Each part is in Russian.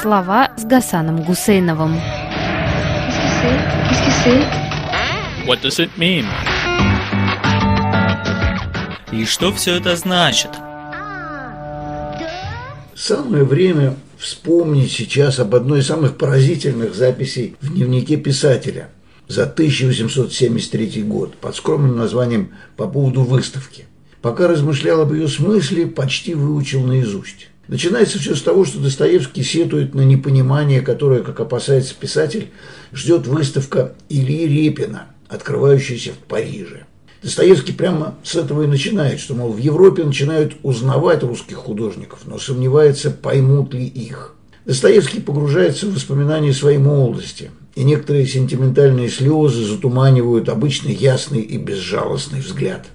Слова с Гасаном Гусейновым. What does it mean? И что все это значит? Самое время вспомнить сейчас об одной из самых поразительных записей в дневнике писателя за 1873 год под скромным названием «По поводу выставки». Пока размышлял об ее смысле, почти выучил наизусть. Начинается все с того, что Достоевский сетует на непонимание, которое, как опасается писатель, ждет выставка Ильи Репина, открывающаяся в Париже. Достоевский прямо с этого и начинает, что, мол, в Европе начинают узнавать русских художников, но сомневается, поймут ли их. Достоевский погружается в воспоминания своей молодости, и некоторые сентиментальные слезы затуманивают обычный ясный и безжалостный взгляд.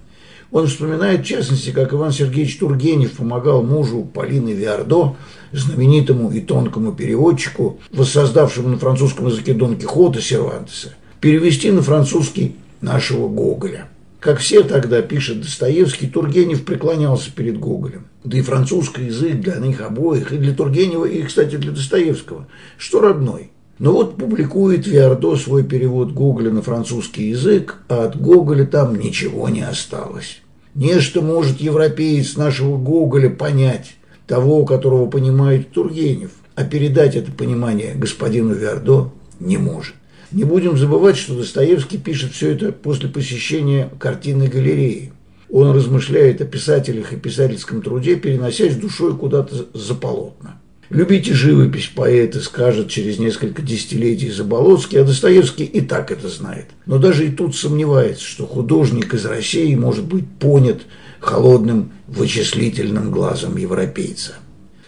Он вспоминает, в частности, как Иван Сергеевич Тургенев помогал мужу Полины Виардо, знаменитому и тонкому переводчику, воссоздавшему на французском языке Дон Кихота Сервантеса, перевести на французский нашего Гоголя. Как все тогда, пишет Достоевский, Тургенев преклонялся перед Гоголем. Да и французский язык для них обоих, и для Тургенева, и, кстати, для Достоевского, что родной. Но вот публикует Виардо свой перевод Гоголя на французский язык, а от Гоголя там ничего не осталось. Нечто может европеец нашего Гоголя понять, того, которого понимает Тургенев, а передать это понимание господину Виардо не может. Не будем забывать, что Достоевский пишет все это после посещения картинной галереи. Он размышляет о писателях и писательском труде, переносясь душой куда-то за полотна. Любите живопись, поэты, скажет через несколько десятилетий Заболоцкий, а Достоевский и так это знает. Но даже и тут сомневается, что художник из России может быть понят холодным вычислительным глазом европейца.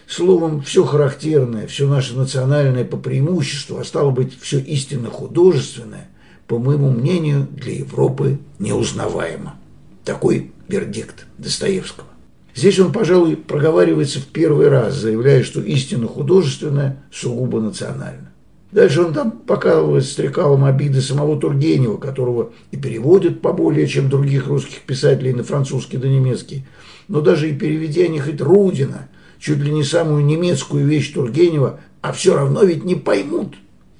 Словом, все характерное, все наше национальное по преимуществу, а стало быть, все истинно художественное, по моему мнению, для Европы неузнаваемо. Такой вердикт Достоевского. Здесь он, пожалуй, проговаривается в первый раз, заявляя, что истинно художественное сугубо национально. Дальше он там показывает стрекалом обиды самого Тургенева, которого и переводят поболее, чем других русских писателей на французский да немецкий. Но даже и переведя не хоть Рудина, чуть ли не самую немецкую вещь Тургенева, а все равно ведь не поймут.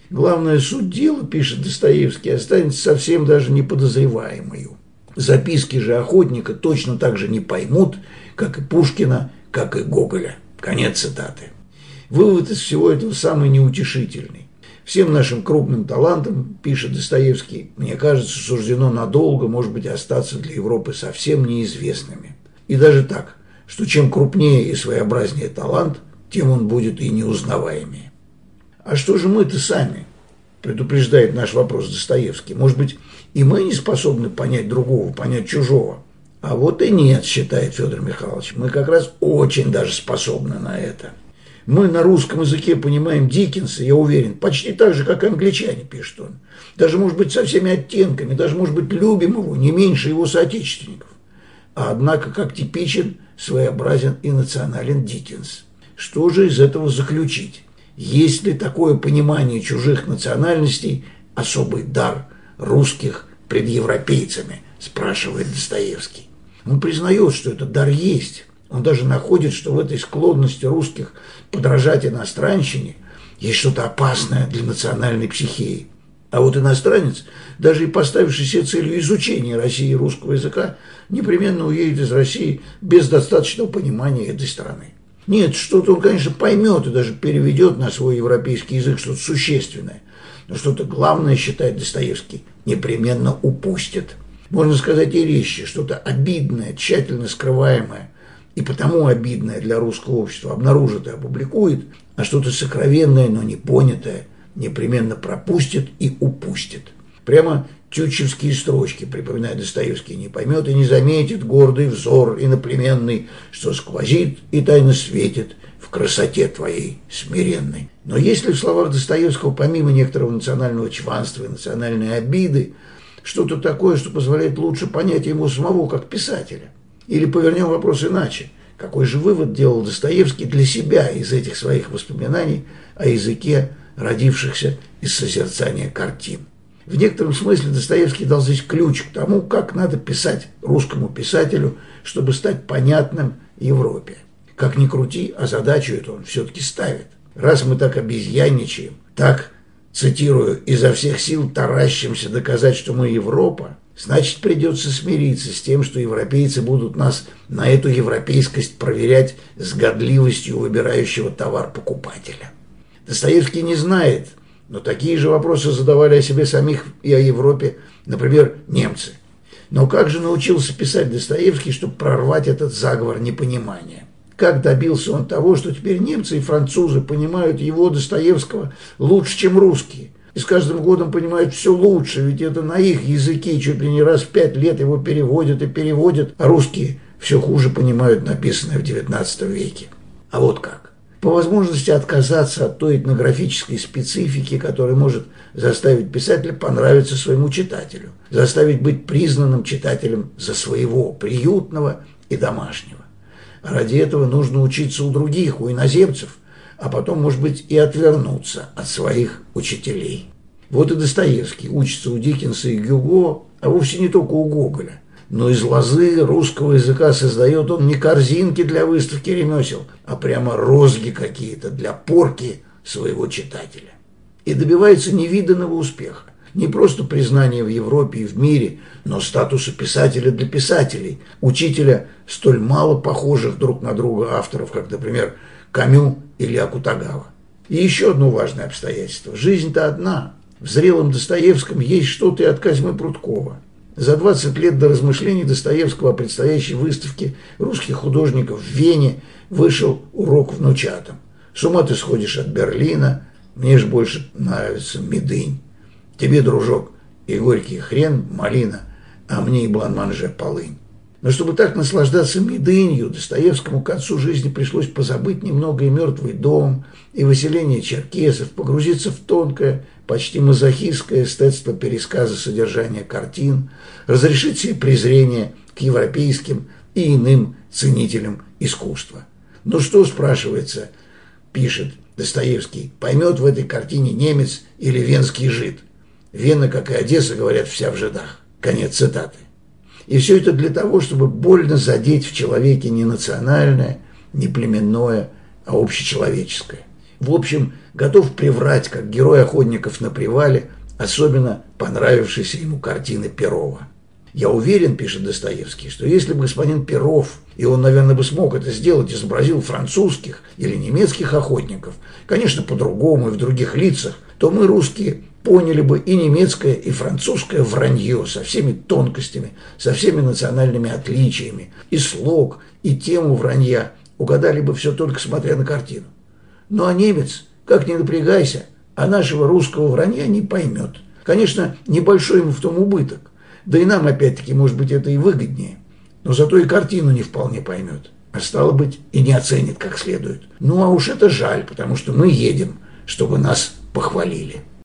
Главное, суть дела, пишет Достоевский, останется совсем даже неподозреваемою. Записки же охотника точно так же не поймут, как и Пушкина, как и Гоголя. Конец цитаты. Вывод из всего этого самый неутешительный. Всем нашим крупным талантам, пишет Достоевский, мне кажется, суждено надолго, может быть, остаться для Европы совсем неизвестными. И даже так – что чем крупнее и своеобразнее талант, тем он будет и неузнаваемее. А что же мы-то сами? Предупреждает наш вопрос Достоевский. Может быть, и мы не способны понять другого, понять чужого? А вот и нет, считает Федор Михайлович. Мы как раз очень даже способны на это. Мы на русском языке понимаем Диккенса, я уверен, почти так же, как англичане, пишет он. Даже, может быть, со всеми оттенками, даже, может быть, любим его не меньше его соотечественников. А однако, как типичен своеобразен и национален Диккенс. Что же из этого заключить? Есть ли такое понимание чужих национальностей особый дар русских пред европейцами, спрашивает Достоевский. Он признает, что этот дар есть. Он даже находит, что в этой склонности русских подражать иностранщине есть что-то опасное для национальной психии. А вот иностранец, даже и поставивший себе целью изучения России и русского языка, непременно уедет из России без достаточного понимания этой страны. Нет, что-то он, конечно, поймет и даже переведет на свой европейский язык что-то существенное. Но что-то главное, считает Достоевский, непременно упустит. Можно сказать и резче, что-то обидное, тщательно скрываемое, и потому обидное для русского общества обнаружит и опубликует, а что-то сокровенное, но не понятое, непременно пропустит и упустит. Прямо тютчевские строчки, припоминает Достоевский, не поймет и не заметит гордый взор иноплеменный, что сквозит и тайно светит в красоте твоей смиренной. Но есть ли в словах Достоевского, помимо некоторого национального чванства и национальной обиды, что-то такое, что позволяет лучше понять ему самого как писателя? Или повернем вопрос иначе. Какой же вывод делал Достоевский для себя из этих своих воспоминаний о языке, родившихся из созерцания картин? В некотором смысле Достоевский дал здесь ключ к тому, как надо писать русскому писателю, чтобы стать понятным Европе. Как ни крути, а задачу эту он все-таки ставит. Раз мы так обезьянничаем, так, цитирую, изо всех сил таращимся доказать, что мы Европа, значит придется смириться с тем, что европейцы будут нас на эту европейскость проверять с годливостью выбирающего товар покупателя. Достоевский не знает, но такие же вопросы задавали о себе самих и о Европе, например, немцы. Но как же научился писать Достоевский, чтобы прорвать этот заговор непонимания? Как добился он того, что теперь немцы и французы понимают его, Достоевского, лучше, чем русские? И с каждым годом понимают все лучше, ведь это на их языке чуть ли не раз в пять лет его переводят и переводят, а русские все хуже понимают написанное в XIX веке. А вот как по возможности отказаться от той этнографической специфики, которая может заставить писателя понравиться своему читателю, заставить быть признанным читателем за своего, приютного и домашнего. ради этого нужно учиться у других, у иноземцев, а потом, может быть, и отвернуться от своих учителей. Вот и Достоевский учится у Диккенса и Гюго, а вовсе не только у Гоголя но из лозы русского языка создает он не корзинки для выставки ремесел, а прямо розги какие-то для порки своего читателя. И добивается невиданного успеха. Не просто признания в Европе и в мире, но статуса писателя для писателей, учителя столь мало похожих друг на друга авторов, как, например, Камю или Акутагава. И еще одно важное обстоятельство. Жизнь-то одна. В зрелом Достоевском есть что-то и от Козьмы Прудкова. За 20 лет до размышлений Достоевского о предстоящей выставке русских художников в Вене вышел урок внучатам. С ума ты сходишь от Берлина, мне же больше нравится Медынь. Тебе, дружок, и горький хрен, малина, а мне и бланманже полынь. Но чтобы так наслаждаться медынью, Достоевскому к концу жизни пришлось позабыть немного и мертвый дом, и выселение черкесов, погрузиться в тонкое, почти мазохистское эстетство пересказа содержания картин, разрешить себе презрение к европейским и иным ценителям искусства. Ну что, спрашивается, пишет Достоевский, поймет в этой картине немец или венский жид? Вена, как и Одесса, говорят, вся в жидах. Конец цитаты. И все это для того, чтобы больно задеть в человеке не национальное, не племенное, а общечеловеческое. В общем, готов приврать, как герой охотников на привале, особенно понравившейся ему картины Перова. Я уверен, пишет Достоевский, что если бы господин Перов, и он, наверное, бы смог это сделать, изобразил французских или немецких охотников, конечно, по-другому и в других лицах, то мы, русские, поняли бы и немецкое, и французское вранье со всеми тонкостями, со всеми национальными отличиями, и слог, и тему вранья, угадали бы все только смотря на картину. Ну а немец, как ни напрягайся, а нашего русского вранья не поймет. Конечно, небольшой ему в том убыток. Да и нам, опять-таки, может быть, это и выгоднее. Но зато и картину не вполне поймет. А стало быть, и не оценит как следует. Ну а уж это жаль, потому что мы едем, чтобы нас похвалили.